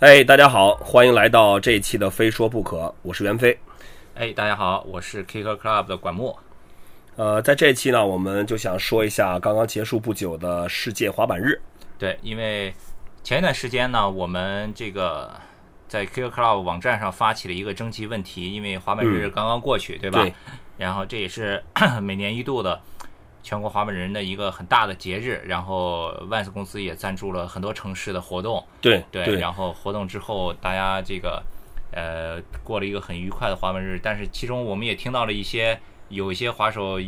哎，大家好，欢迎来到这一期的《非说不可》，我是袁飞。哎，大家好，我是 Kicker Club 的管墨。呃，在这一期呢，我们就想说一下刚刚结束不久的世界滑板日。对，因为前一段时间呢，我们这个在 Kicker Club 网站上发起了一个征集问题，因为滑板日刚刚过去，对吧？对。然后这也是 每年一度的全国滑板人的一个很大的节日，然后 Vans 公司也赞助了很多城市的活动。对对。然后活动之后，大家这个呃过了一个很愉快的滑板日，但是其中我们也听到了一些有一些滑手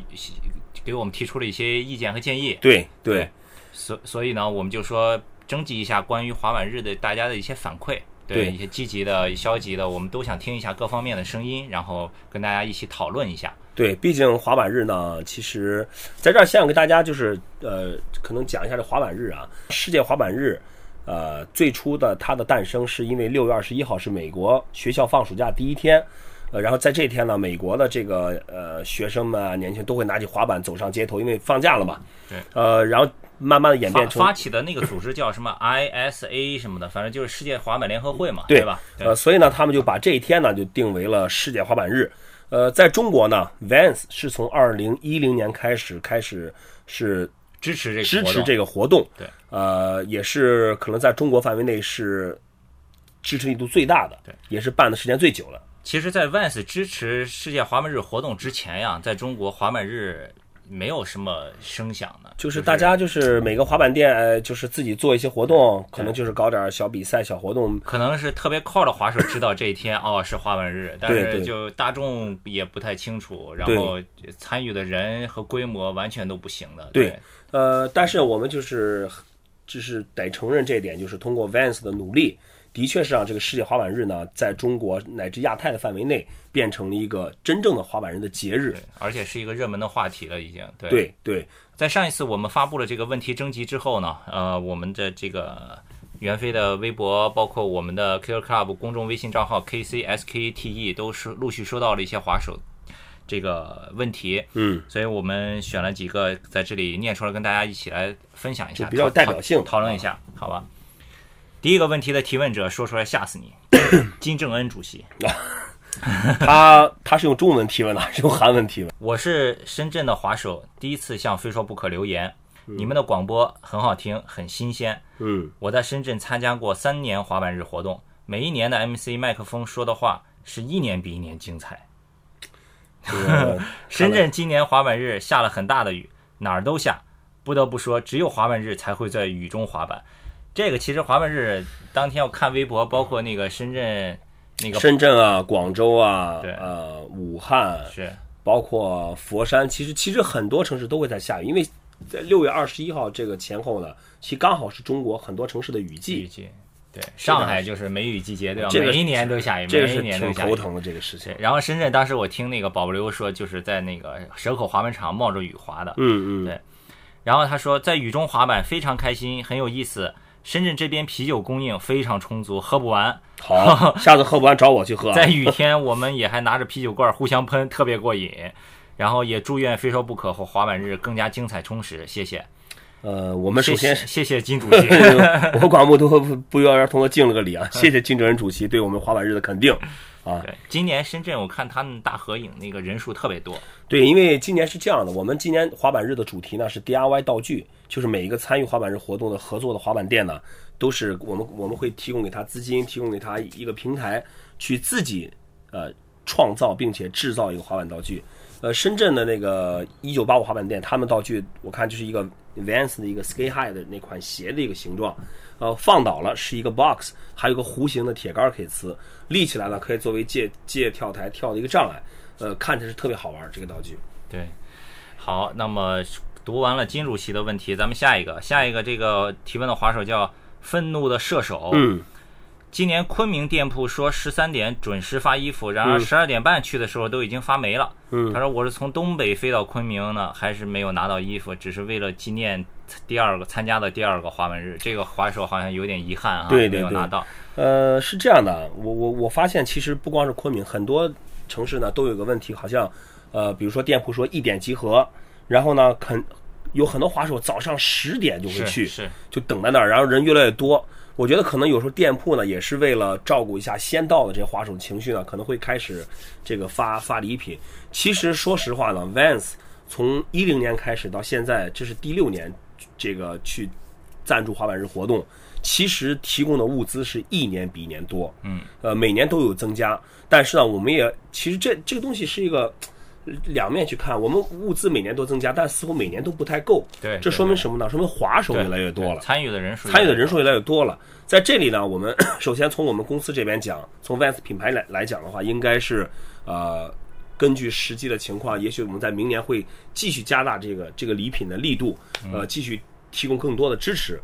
给我们提出了一些意见和建议。对对。所所以呢，我们就说征集一下关于滑板日的大家的一些反馈，对一些积极的、消极的，我们都想听一下各方面的声音，然后跟大家一起讨论一下。对，毕竟滑板日呢，其实在这儿先想跟大家就是呃，可能讲一下这滑板日啊。世界滑板日，呃，最初的它的诞生是因为六月二十一号是美国学校放暑假第一天，呃，然后在这天呢，美国的这个呃学生们啊，年轻都会拿起滑板走上街头，因为放假了嘛。对。呃，然后慢慢的演变成发起的那个组织叫什么 ISA 什么的，反正就是世界滑板联合会嘛，对吧？呃，所以呢，他们就把这一天呢就定为了世界滑板日。呃，在中国呢，Vans 是从二零一零年开始开始是支持这支持这个活动，对，呃，也是可能在中国范围内是支持力度最大的，对，也是办的时间最久的。其实，在 Vans 支持世界滑板日活动之前呀，在中国滑板日。没有什么声响的，就是大家就是每个滑板店，就是自己做一些活动，可能就是搞点小比赛、小活动。可能是特别靠的滑手知道这一天哦是滑板日，但是就大众也不太清楚，然后参与的人和规模完全都不行的。对，呃，但是我们就是就是得承认这一点，就是通过 Vans 的努力。的确是让这个世界滑板日呢，在中国乃至亚太的范围内，变成了一个真正的滑板人的节日，而且是一个热门的话题了，已经。对对，在上一次我们发布了这个问题征集之后呢，呃，我们的这个袁飞的微博，包括我们的 Killer Club 公众微信账号 KCSKTE，都是陆续收到了一些滑手这个问题。嗯，所以我们选了几个在这里念出来，跟大家一起来分享一下，比较代表性讨论一下，好吧？第一个问题的提问者说出来吓死你，金正恩主席，他他是用中文提问的还是用韩文提问？我是深圳的滑手，第一次向非说不可留言，你们的广播很好听，很新鲜。嗯，我在深圳参加过三年滑板日活动，每一年的 MC 麦克风说的话是一年比一年精彩。深圳今年滑板日下了很大的雨，哪儿都下，不得不说，只有滑板日才会在雨中滑板。这个其实滑板日当天我看微博，包括那个深圳，那个深圳啊、广州啊、对呃武汉是，包括佛山，其实其实很多城市都会在下雨，因为在六月二十一号这个前后呢，其实刚好是中国很多城市的雨季。雨季，对，上海就是梅雨季节，对吧？这个每一年都下雨，这个每一年都下雨。挺头疼的这个事情。然后深圳当时我听那个保不流说，就是在那个蛇口滑板场冒着雨滑的。嗯嗯，对。然后他说，在雨中滑板非常开心，很有意思。深圳这边啤酒供应非常充足，喝不完。好，下次喝不完找我去喝。在雨天，我们也还拿着啤酒罐互相喷，特别过瘾。然后也祝愿非说不可和滑板日更加精彩充实。谢谢。呃，我们首先谢谢金主席，我广播都不约而同的敬了个礼啊！谢谢金主任主席对我们滑板日的肯定啊！对，今年深圳我看他们大合影那个人数特别多。对，因为今年是这样的，我们今年滑板日的主题呢是 DIY 道具，就是每一个参与滑板日活动的合作的滑板店呢，都是我们我们会提供给他资金，提供给他一个平台，去自己呃创造并且制造一个滑板道具。呃，深圳的那个一九八五滑板店，他们道具我看就是一个 Vans 的一个 Sky High 的那款鞋的一个形状，呃，放倒了是一个 box，还有个弧形的铁杆可以呲，立起来了可以作为借借跳台跳的一个障碍，呃，看起来是特别好玩这个道具。对，好，那么读完了金主席的问题，咱们下一个，下一个这个提问的滑手叫愤怒的射手，嗯。今年昆明店铺说十三点准时发衣服，然而十二点半去的时候都已经发没了。嗯，他说我是从东北飞到昆明呢，还是没有拿到衣服，只是为了纪念第二个参加的第二个滑板日。这个滑手好像有点遗憾啊，对没有拿到。呃，是这样的，我我我发现其实不光是昆明，很多城市呢都有个问题，好像呃，比如说店铺说一点集合，然后呢肯有很多滑手早上十点就会去，是就等在那儿，然后人越来越多。我觉得可能有时候店铺呢也是为了照顾一下先到的这些滑手情绪呢，可能会开始这个发发礼品。其实说实话呢，Vans 从一零年开始到现在，这是第六年这个去赞助滑板日活动，其实提供的物资是一年比一年多，嗯，呃，每年都有增加。但是呢，我们也其实这这个东西是一个呃两面去看，我们物资每年都增加，但似乎每年都不太够。对这说明什么呢？说明滑手越来越多了。参与的人数参与的人数越来越多了。在这里呢，我们 首先从我们公司这边讲，从 Vans 品牌来来讲的话，应该是呃，根据实际的情况，也许我们在明年会继续加大这个这个礼品的力度，呃，继续提供更多的支持。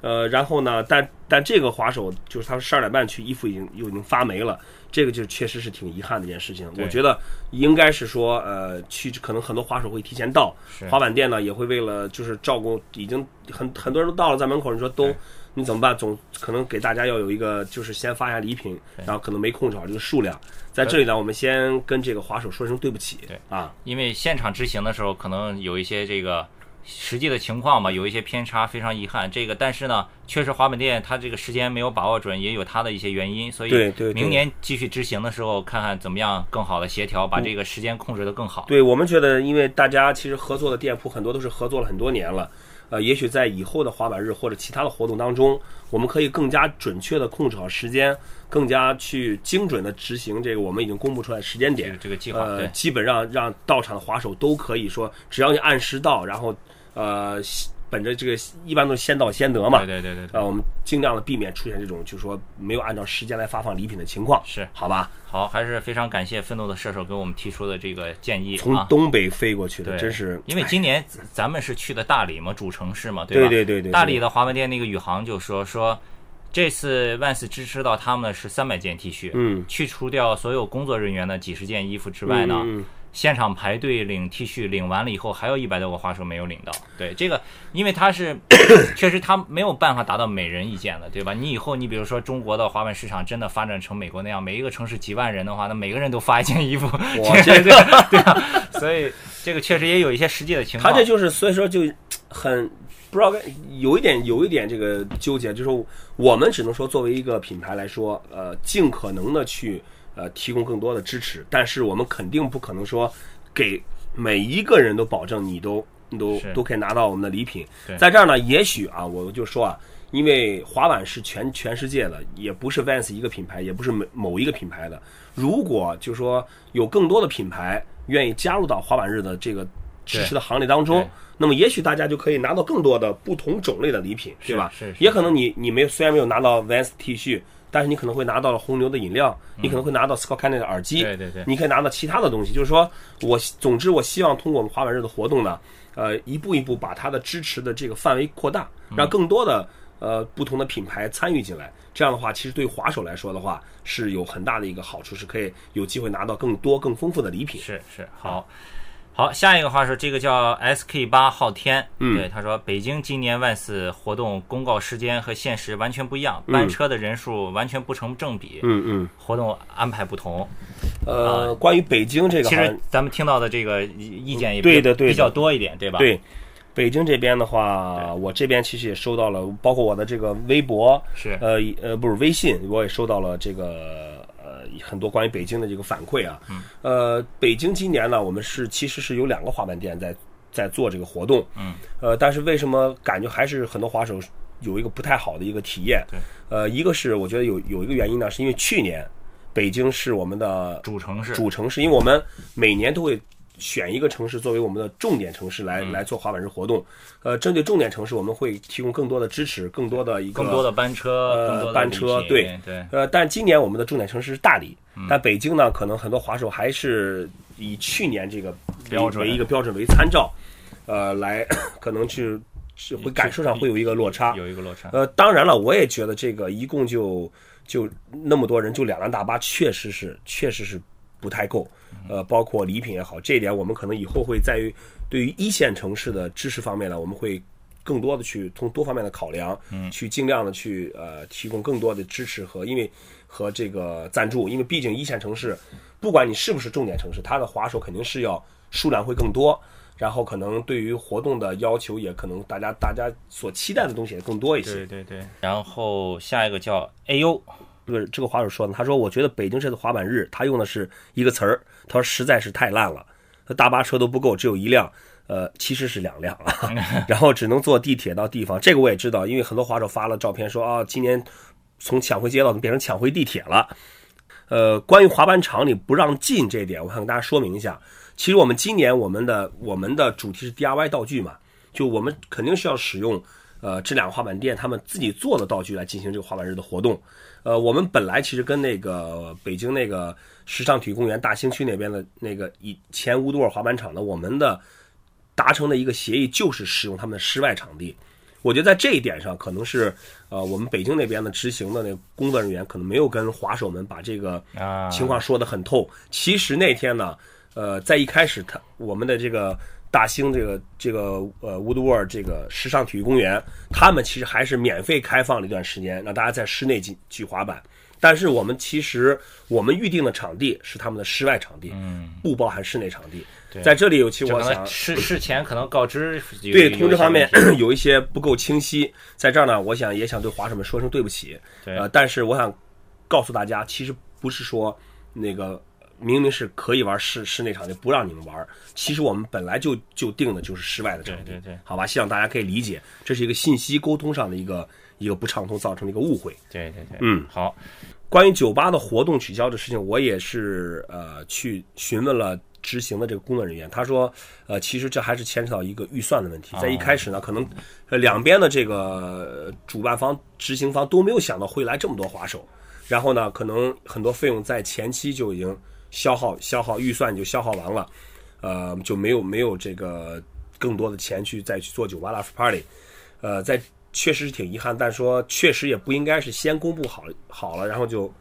呃，然后呢，但但这个滑手就是他十二点半去，衣服已经又已经发霉了，这个就确实是挺遗憾的一件事情。我觉得应该是说，呃，去可能很多滑手会提前到，滑板店呢也会为了就是照顾，已经很很多人都到了，在门口，你说都你怎么办？总可能给大家要有一个就是先发一下礼品，然后可能没控制好这个数量。在这里呢，我们先跟这个滑手说声对不起，对。啊，因为现场执行的时候，可能有一些这个实际的情况嘛，有一些偏差，非常遗憾。这个，但是呢，确实滑板店它这个时间没有把握准，也有它的一些原因，所以对对对明年继续执行的时候，看看怎么样更好的协调，把这个时间控制得更好。对我们觉得，因为大家其实合作的店铺很多都是合作了很多年了，呃，也许在以后的滑板日或者其他的活动当中，我们可以更加准确的控制好时间，更加去精准的执行这个我们已经公布出来的时间点这个。计划，呃，对，基本上让到场的滑手都可以说，只要你按时到，然后呃，本着这个一般都是先到先得嘛对，对对对对。呃，我们尽量的避免出现这种就是说没有按照时间来发放礼品的情况，是好吧？好，还是非常感谢愤怒的射手给我们提出的这个建议从啊。东北飞过去的，真是因为今年咱们是去的大理嘛，主城市嘛，对吧？对对对对大理的华文店那个宇航就说说，这次 Vans 支持到他们的是三百件 T 恤，嗯去除掉所有工作人员的几十件衣服之外呢，嗯嗯现场排队领 T 恤，领完了以后还有一百多个花手没有领到。对这个，因为他是确实他没有办法达到每人一件的，对吧？你以后你比如说中国的滑板市场真的发展成美国那样，每一个城市几万人的话，那每个人都发一件衣服，哇这个对啊，所以这个确实也有一些实际的情况。他这就是所以说就很不知道该有一点有一点这个纠结，就是我们只能说作为一个品牌来说，呃，尽可能的去呃提供更多的支持，但是我们肯定不可能说给每一个人都保证你都你都都可以拿到我们的礼品。在这儿呢，也许啊，我就说啊。因为滑板是全全世界的，也不是 Vans 一个品牌，也不是某某一个品牌的。如果就说有更多的品牌愿意加入到滑板日的这个支持的行列当中，那么也许大家就可以拿到更多的不同种类的礼品，对吧？是是也可能你你没有虽然没有拿到 Vans T 恤，但是你可能会拿到了红牛的饮料，你可能会拿到 Scott Candy 的耳机，嗯对对对你可以拿到其他的东西。就是说我总之我希望通过我们滑板日的活动呢，呃，一步一步把它的支持的这个范围扩大，嗯让更多的呃不同的品牌参与进来。这样的话，其实对滑手来说的话是有很大的一个好处，是可以有机会拿到更多更丰富的礼品。是是好。好，下一个话是这个叫 SK 八昊天，嗯。对他说，北京今年万四活动公告时间和现实完全不一样，嗯。班车的人数完全不成正比，嗯嗯，活动安排不同。呃，关于北京这个其实咱们听到的这个意意见也比对的对比较多一点，对吧？对，北京这边的话，我这边其实也收到了，包括我的这个微博，是。呃呃，不是微信，我也收到了这个呃很多关于北京的这个反馈啊。嗯。呃，北京今年呢，我们是其实是有两个滑板店在在做这个活动。嗯。呃，但是为什么感觉还是很多滑手有一个不太好的一个体验？对。呃，一个是我觉得有有一个原因呢，是因为去年北京是我们的主城市，主城市，因为我们每年都会选一个城市作为我们的重点城市来、来做滑板日活动。呃，针对重点城市，我们会提供更多的支持，更多的一个更多的班车，呃更多的班车对对呃，但今年我们的重点城市是大理，但北京呢，可能很多滑手还是以去年这个标准为一个标准为参照，呃，来可能去是会感受上会有一个落差。有一个落差。呃，当然了，我也觉得这个一共就就那么多人，就两辆大巴，确实是确实是不太够。呃，包括礼品也好，这一点我们可能以后会在于对于一线城市的支持方面呢，我们会更多的去从多方面的考量，嗯，去尽量的去呃提供更多的支持和因为和这个赞助，因为毕竟一线城市，不管你是不是重点城市，它的滑手肯定是要数量会更多。然后可能对于活动的要求也可能大家大家所期待的东西也更多一些。对对对。然后下一个叫 AU，这个这个滑手说呢，他说我觉得北京这次滑板日，他用的是一个词儿，他说实在是太烂了，大巴车都不够，只有一辆。呃，其实是两辆啊，然后只能坐地铁到地方。这个我也知道，因为很多滑手发了照片说啊，今年从抢回街道变成抢回地铁了。呃，关于滑板场里不让进这点，我想跟大家说明一下。其实我们今年我们的我们的主题是 DIY 道具嘛，就我们肯定是要使用呃这两个滑板店他们自己做的道具来进行这个滑板日的活动。呃，我们本来其实跟那个北京那个时尚体育公园大兴区那边的那个以前乌多尔滑板场的我们的。达成的一个协议就是使用他们的室外场地，我觉得在这一点上，可能是呃我们北京那边的执行的那工作人员可能没有跟滑手们把这个情况说得很透。其实那天呢，呃，在一开始他我们的这个大兴这个这个呃 Woodward 这个时尚体育公园，他们其实还是免费开放了一段时间，让大家在室内进去滑板。但是我们其实我们预定的场地是他们的室外场地，嗯不包含室内场地。在这里，有其我想事事前可能告知对通知方面 有一些不够清晰，在这儿呢，我想也想对滑手们说声对不起。呃，但是我想告诉大家，其实不是说那个明明是可以玩室室内场地不让你们玩，其实我们本来就就定的就是室外的场地。对对对，好吧，希望大家可以理解，这是一个信息沟通上的一个一个不畅通造成的一个误会。对对对，嗯，好。关于酒吧的活动取消的事情，我也是呃去询问了。执行的这个工作人员，他说，呃，其实这还是牵扯到一个预算的问题。在一开始呢，可能呃两边的这个主办方、执行方都没有想到会来这么多滑手，然后呢，可能很多费用在前期就已经消耗、消耗预算就消耗完了，呃，就没有没有这个更多的钱去再去做酒吧的 party，呃，在确实是挺遗憾，但说确实也不应该是先公布好好了，然后就。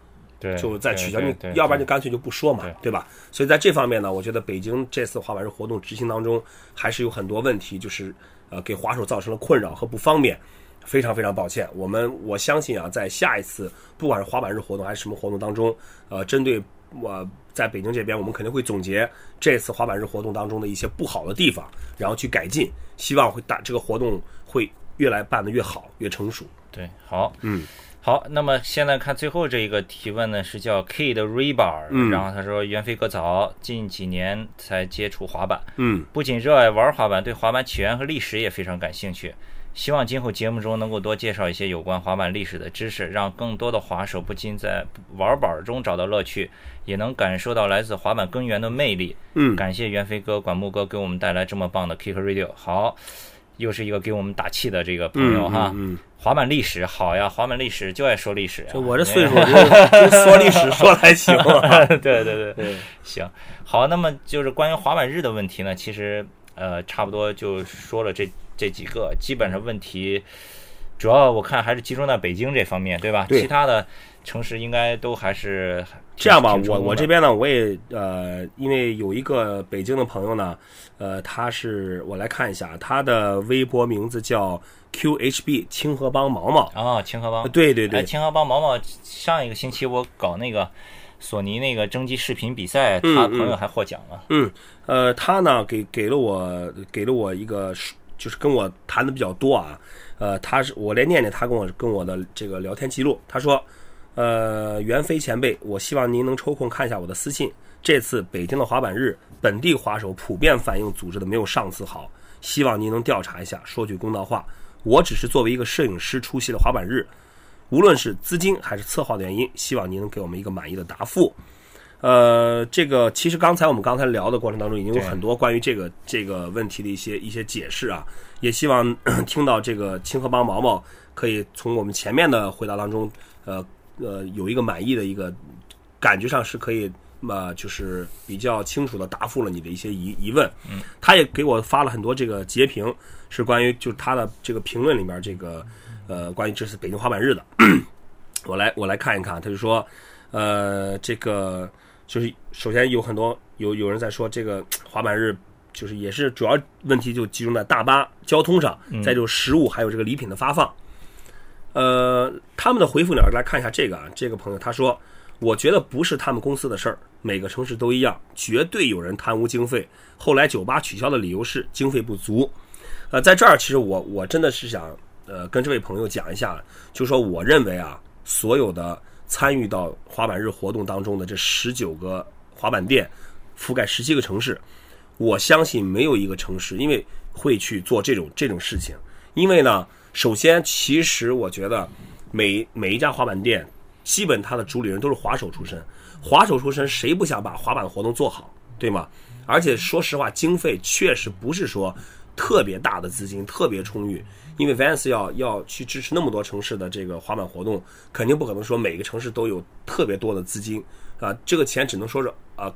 就再取消，你要不然就干脆就不说嘛，对吧？所以在这方面呢，我觉得北京这次滑板日活动执行当中还是有很多问题，就是呃给滑手造成了困扰和不方便，非常非常抱歉。我们我相信啊，在下一次不管是滑板日活动还是什么活动当中，呃，针对我在北京这边，我们肯定会总结这次滑板日活动当中的一些不好的地方，然后去改进，希望会打这个活动会越来办得越好，越成熟。对，好，嗯。好，那么现在看最后这一个提问呢，是叫 K 的 Rebar，然后他说袁飞哥早，近几年才接触滑板，嗯，不仅热爱玩滑板，对滑板起源和历史也非常感兴趣，希望今后节目中能够多介绍一些有关滑板历史的知识，让更多的滑手不仅在玩板中找到乐趣，也能感受到来自滑板根源的魅力。嗯，感谢袁飞哥、管木哥给我们带来这么棒的 Kick Radio。好，又是一个给我们打气的这个朋友哈。嗯。滑板历史好呀，滑板历史就爱说历史。就我这岁数，说历史说还行。对对对对，行。好，那么就是关于滑板日的问题呢，其实呃差不多就说了这这几个，基本上问题主要我看还是集中在北京这方面，对吧？对。其他的城市应该都还是这样吧。我我这边呢，我也呃，因为有一个北京的朋友呢，呃，他是我来看一下，他的微博名字叫。QHB 清河帮毛毛啊，清河帮，对对对，清河帮毛毛。上一个星期我搞那个索尼那个征集视频比赛，他朋友还获奖了。嗯，呃，他呢给给了我给了我一个，就是跟我谈的比较多啊。呃，他是我来念念他跟我跟我的这个聊天记录。他说，呃，袁飞前辈，我希望您能抽空看一下我的私信。这次北京的滑板日，本地滑手普遍反映组织的没有上次好，希望您能调查一下。说句公道话。我只是作为一个摄影师出席了滑板日，无论是资金还是策划的原因，希望您能给我们一个满意的答复。呃，这个其实刚才我们刚才聊的过程当中，已经有很多关于这个这个问题的一些一些解释啊，也希望 听到这个清河帮毛毛可以从我们前面的回答当中，呃呃，有一个满意的一个感觉上是可以。么就是比较清楚的答复了你的一些疑疑问，嗯，他也给我发了很多这个截屏，是关于就是他的这个评论里面这个呃关于这次北京滑板日的，我来我来看一看，他就说呃这个就是首先有很多有有人在说这个滑板日就是也是主要问题就集中在大巴交通上，再就是食物还有这个礼品的发放，呃他们的回复呢来看一下这个啊这个朋友他说。我觉得不是他们公司的事儿，每个城市都一样，绝对有人贪污经费。后来酒吧取消的理由是经费不足。呃，在这儿其实我我真的是想呃跟这位朋友讲一下，就说我认为啊，所有的参与到滑板日活动当中的这十九个滑板店，覆盖十七个城市，我相信没有一个城市因为会去做这种这种事情。因为呢，首先其实我觉得每每一家滑板店。基本他的主理人都是滑手出身，滑手出身谁不想把滑板活动做好，对吗？而且说实话，经费确实不是说特别大的资金特别充裕，因为 Vans 要要去支持那么多城市的这个滑板活动，肯定不可能说每个城市都有特别多的资金啊，这个钱只能说是啊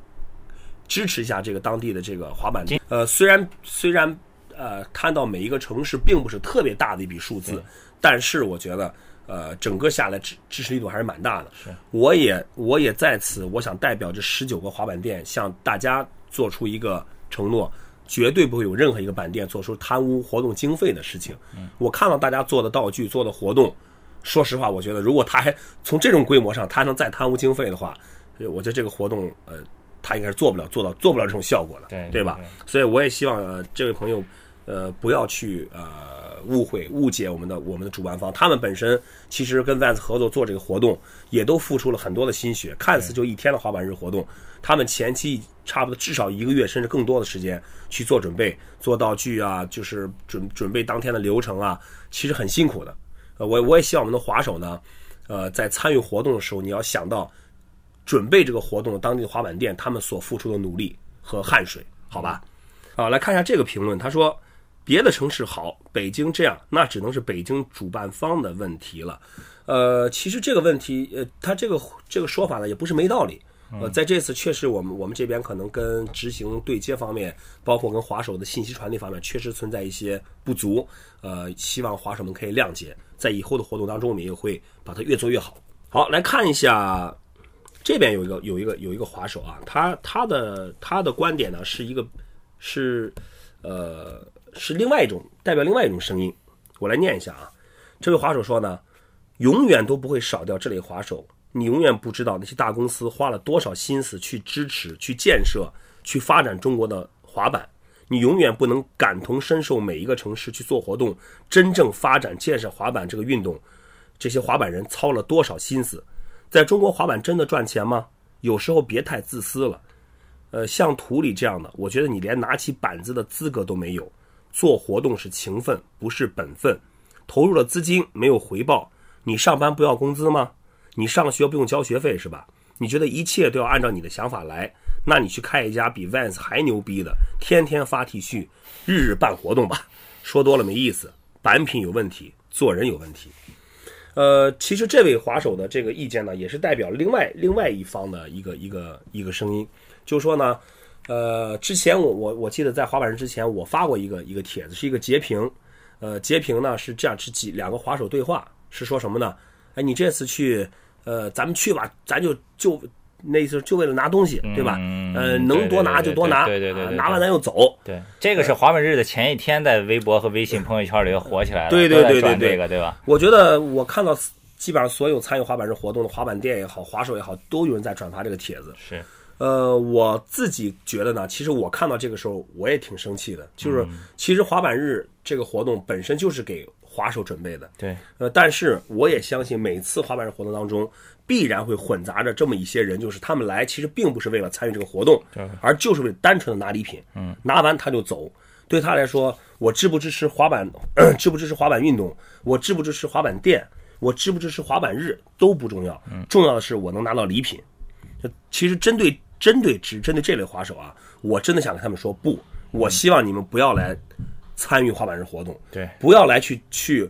支持一下这个当地的这个滑板。呃，虽然虽然呃看到每一个城市并不是特别大的一笔数字，但是我觉得。呃，整个下来支支持力度还是蛮大的。是，我也我也在此，我想代表这十九个滑板店向大家做出一个承诺，绝对不会有任何一个板店做出贪污活动经费的事情。嗯，我看到大家做的道具、做的活动，说实话，我觉得如果他还从这种规模上，他能再贪污经费的话，我觉得这个活动，呃，他应该是做不了、做到、做不了这种效果的，对对吧？所以我也希望呃，这位朋友，呃，不要去呃。误会、误解我们的我们的主办方，他们本身其实跟 Vans 合作做这个活动，也都付出了很多的心血。看似就一天的滑板日活动，他们前期差不多至少一个月甚至更多的时间去做准备、做道具啊，就是准准备当天的流程啊，其实很辛苦的。呃，我我也希望我们的滑手呢，呃，在参与活动的时候，你要想到准备这个活动当地的滑板店他们所付出的努力和汗水，好吧？好，来看一下这个评论，他说。别的城市好，北京这样，那只能是北京主办方的问题了。呃，其实这个问题，呃，他这个这个说法呢，也不是没道理。呃，在这次确实，我们我们这边可能跟执行对接方面，包括跟滑手的信息传递方面，确实存在一些不足。呃，希望滑手们可以谅解，在以后的活动当中，我们也会把它越做越好。好，来看一下这边有一个有一个有一个滑手啊，他他的他的观点呢，是一个是呃。是另外一种代表另外一种声音，我来念一下啊。这位滑手说呢，永远都不会少掉这类滑手。你永远不知道那些大公司花了多少心思去支持、去建设、去发展中国的滑板。你永远不能感同身受每一个城市去做活动、真正发展建设滑板这个运动，这些滑板人操了多少心思。在中国滑板真的赚钱吗？有时候别太自私了。呃，像图里这样的，我觉得你连拿起板子的资格都没有。做活动是情分，不是本分。投入了资金没有回报，你上班不要工资吗？你上学不用交学费是吧？你觉得一切都要按照你的想法来？那你去开一家比 Vans 还牛逼的，天天发 T 恤，日日办活动吧。说多了没意思，版品有问题，做人有问题。呃，其实这位滑手的这个意见呢，也是代表另外另外一方的一个一个一个声音，就说呢。呃，之前我我我记得在滑板日之前，我发过一个一个帖子，是一个截屏。呃，截屏呢是这样，是几两个滑手对话，是说什么呢？哎，你这次去，呃，咱们去吧，咱就就那意思就为了拿东西，对吧？呃，能多拿就多拿，对对对，拿完咱就走。对，这个是滑板日的前一天，在微博和微信朋友圈里火起来了，对对对对对，对吧？我觉得我看到基本上所有参与滑板日活动的滑板店也好，滑手也好，都有人在转发这个帖子。是。呃，我自己觉得呢，其实我看到这个时候我也挺生气的，就是其实滑板日这个活动本身就是给滑手准备的，对，呃，但是我也相信每次滑板日活动当中必然会混杂着这么一些人，就是他们来其实并不是为了参与这个活动，而就是为了单纯的拿礼品，嗯，拿完他就走。对他来说，我支不支持滑板，支不支持滑板运动，我支不支持滑板店，我支不支持滑板日？都不重要，重要的是我能拿到礼品。其实针对针对只针对这类滑手啊，我真的想跟他们说不，我希望你们不要来参与滑板日活动，对，不要来去去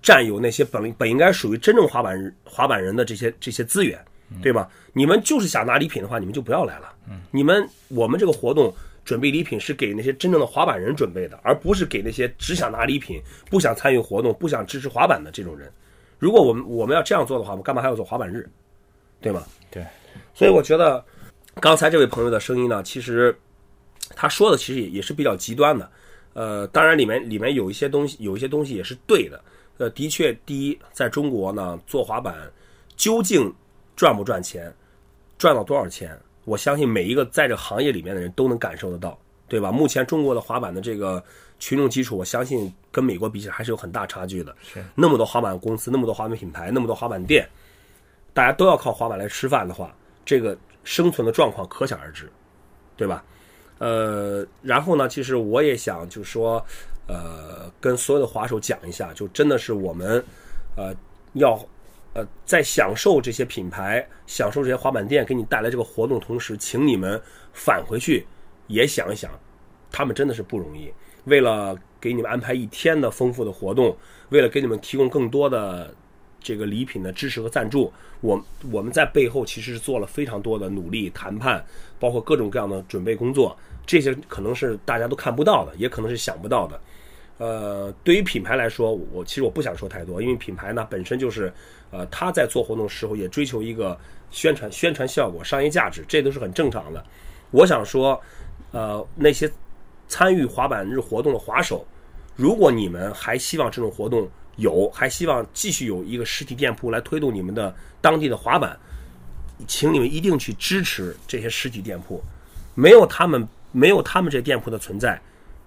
占有那些本本应该属于真正滑板日滑板人的这些这些资源，对吧？你们就是想拿礼品的话，你们就不要来了。你们我们这个活动准备礼品是给那些真正的滑板人准备的，而不是给那些只想拿礼品、不想参与活动、不想支持滑板的这种人。如果我们我们要这样做的话，我们干嘛还要做滑板日，对吗？对。所以我觉得，刚才这位朋友的声音呢，其实他说的其实也也是比较极端的。呃，当然里面里面有一些东西，有一些东西也是对的。呃，的确，第一，在中国呢，做滑板究竟赚不赚钱，赚到多少钱，我相信每一个在这行业里面的人都能感受得到，对吧？目前中国的滑板的这个群众基础，我相信跟美国比起来还是有很大差距的。是那么多滑板公司，那么多滑板品牌，那么多滑板店，大家都要靠滑板来吃饭的话，这个生存的状况可想而知，对吧？呃，然后呢，其实我也想就是说，呃，跟所有的滑手讲一下，就真的是我们，呃，要，呃，在享受这些品牌、享受这些滑板店给你带来这个活动同时，请你们返回去也想一想，他们真的是不容易。为了给你们安排一天的丰富的活动，为了给你们提供更多的这个礼品的支持和赞助，我我们在背后其实是做了非常多的努力、谈判，包括各种各样的准备工作。这些可能是大家都看不到的，也可能是想不到的。呃，对于品牌来说，我其实我不想说太多，因为品牌呢本身就是，呃，他在做活动的时候也追求一个宣传、宣传效果、商业价值，这都是很正常的。我想说，呃，那些参与滑板日活动的滑手，如果你们还希望这种活动有，还希望继续有一个实体店铺来推动你们的当地的滑板，请你们一定去支持这些实体店铺。没有他们，没有他们这店铺的存在，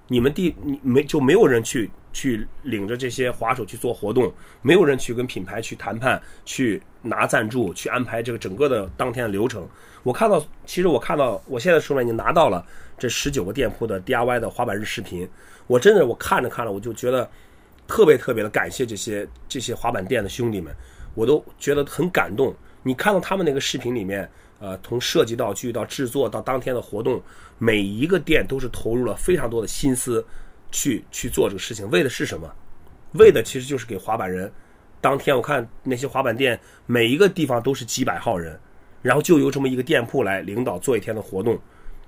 你们地你没就没有人去去领着这些滑手去做活动，没有人去跟品牌去谈判，去拿赞助，去安排这个整个的当天的流程。我看到，其实我看到，我现在手里已经拿到了这十九个店铺的 DIY 的滑板日视频。我真的我看着看着，我就觉得特别特别的感谢这些这些滑板店的兄弟们，我都觉得很感动。你看到他们那个视频里面。呃，从设计道具到制作到当天的活动，每一个店都是投入了非常多的心思去去做这个事情，为的是什么？为的其实就是给滑板人。当天我看那些滑板店，每一个地方都是几百号人，然后就由这么一个店铺来领导做一天的活动。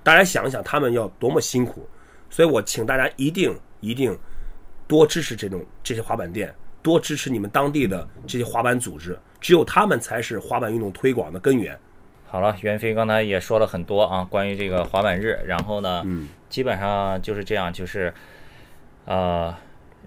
大家想一想，他们要多么辛苦。所以我请大家一定一定多支持这种这些滑板店，多支持你们当地的这些滑板组织，只有他们才是滑板运动推广的根源。好了，袁飞刚才也说了很多啊，关于这个滑板日，然后呢，嗯，基本上就是这样，就是，呃，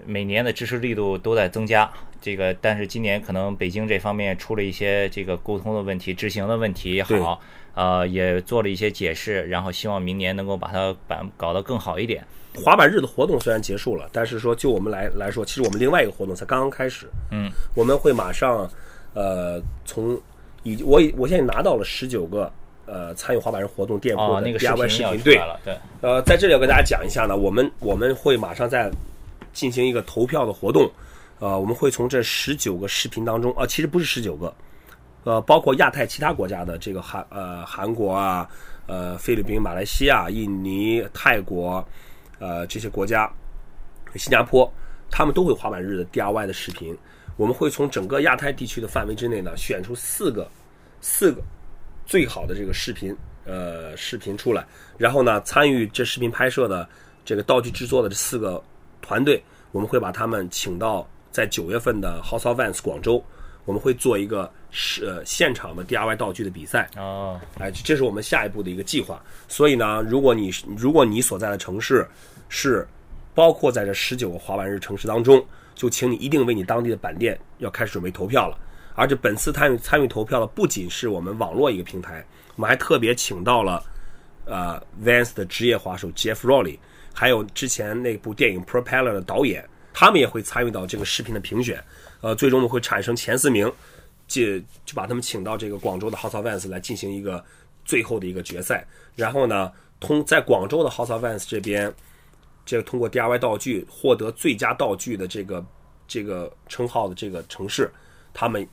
每年的支持力度都在增加，这个，但是今年可能北京这方面出了一些这个沟通的问题、执行的问题也好，呃，也做了一些解释，然后希望明年能够把它办搞得更好一点。滑板日的活动虽然结束了，但是说就我们来来说，其实我们另外一个活动才刚刚开始，嗯，我们会马上，呃，从。已我已我现在拿到了十九个呃参与滑板日活动店铺的 DIY 视频，对，对，呃，在这里要跟大家讲一下呢，我们我们会马上在进行一个投票的活动，呃，我们会从这十九个视频当中，啊，其实不是十九个，呃，包括亚太其他国家的这个韩呃韩国啊，呃菲律宾、马来西亚、印尼、泰国，呃这些国家，新加坡，他们都会滑板日的 DIY 的视频。我们会从整个亚太地区的范围之内呢，选出四个四个最好的这个视频，呃，视频出来，然后呢，参与这视频拍摄的这个道具制作的这四个团队，我们会把他们请到在九月份的 House of Vans 广州，我们会做一个是呃现场的 DIY 道具的比赛。哦，哎，这是我们下一步的一个计划。所以呢，如果你如果你所在的城市是包括在这十九个滑板日城市当中。就请你一定为你当地的板店要开始准备投票了，而且本次参与参与投票的不仅是我们网络一个平台，我们还特别请到了呃 Vans 的职业滑手 Jeff Rowley，还有之前那部电影 Propeller 的导演，他们也会参与到这个视频的评选，呃，最终呢会产生前四名，就就把他们请到这个广州的 House of Vans 来进行一个最后的一个决赛，然后呢，通在广州的 House of Vans 这边。这个通过 DIY 道具获得最佳道具的这个这个称号的这个城市，他们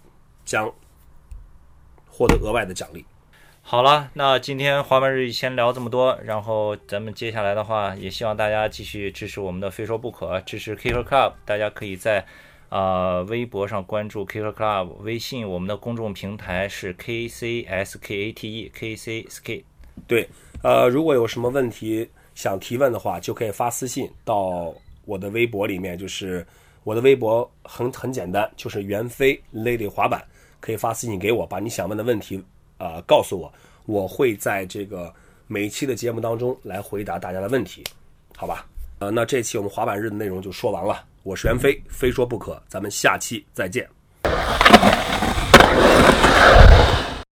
将获得额外的奖励。好了，那今天滑板日先聊这么多，然后咱们接下来的话，也希望大家继续支持我们的非说不可，支持 Kicker Club。大家可以在啊微博上关注 Kicker Club，微信我们的公众平台是 KCSKATE，KCSK。对，呃，如果有什么问题。想提问的话，就可以发私信到我的微博里面，就是我的微博很很简单，就是袁飞 Lady 滑板，可以发私信给我，把你想问的问题啊告诉我，我会在这个每期的节目当中来回答大家的问题，好吧？呃，那这期我们滑板日的内容就说完了，我是袁飞，非说不可，咱们下期再见。